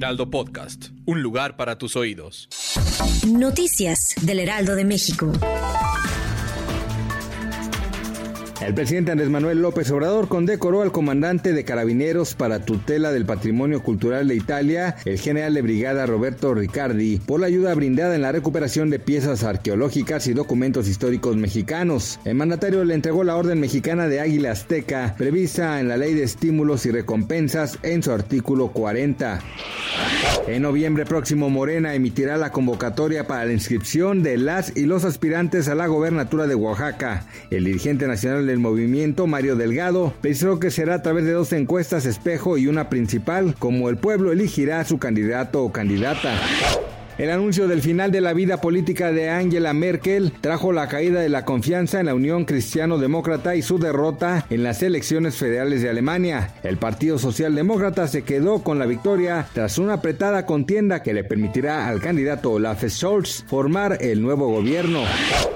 Heraldo Podcast, un lugar para tus oídos. Noticias del Heraldo de México. El presidente Andrés Manuel López Obrador condecoró al comandante de carabineros para tutela del patrimonio cultural de Italia, el general de brigada Roberto Riccardi, por la ayuda brindada en la recuperación de piezas arqueológicas y documentos históricos mexicanos. El mandatario le entregó la Orden Mexicana de Águila Azteca, prevista en la Ley de Estímulos y Recompensas en su artículo 40. En noviembre próximo, Morena emitirá la convocatoria para la inscripción de las y los aspirantes a la gobernatura de Oaxaca. El dirigente nacional del movimiento, Mario Delgado, precisó que será a través de dos encuestas espejo y una principal, como el pueblo elegirá a su candidato o candidata. El anuncio del final de la vida política de Angela Merkel trajo la caída de la confianza en la Unión Cristiano-Demócrata y su derrota en las elecciones federales de Alemania. El Partido Socialdemócrata se quedó con la victoria tras una apretada contienda que le permitirá al candidato Olaf Scholz formar el nuevo gobierno.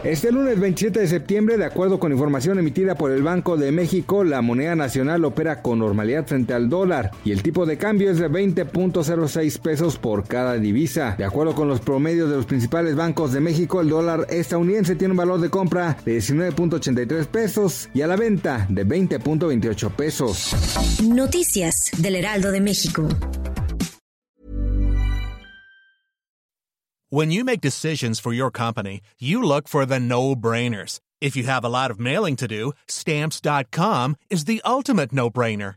Este lunes 27 de septiembre, de acuerdo con información emitida por el Banco de México, la moneda nacional opera con normalidad frente al dólar y el tipo de cambio es de 20.06 pesos por cada divisa. De acuerdo con los promedios de los principales bancos de México, el dólar estadounidense tiene un valor de compra de 19.83 pesos y a la venta de 20.28 pesos. Noticias del Heraldo de México. When you make decisions for your company, you look for the no-brainers. If you have a lot of mailing to do, stamps.com is the ultimate no-brainer.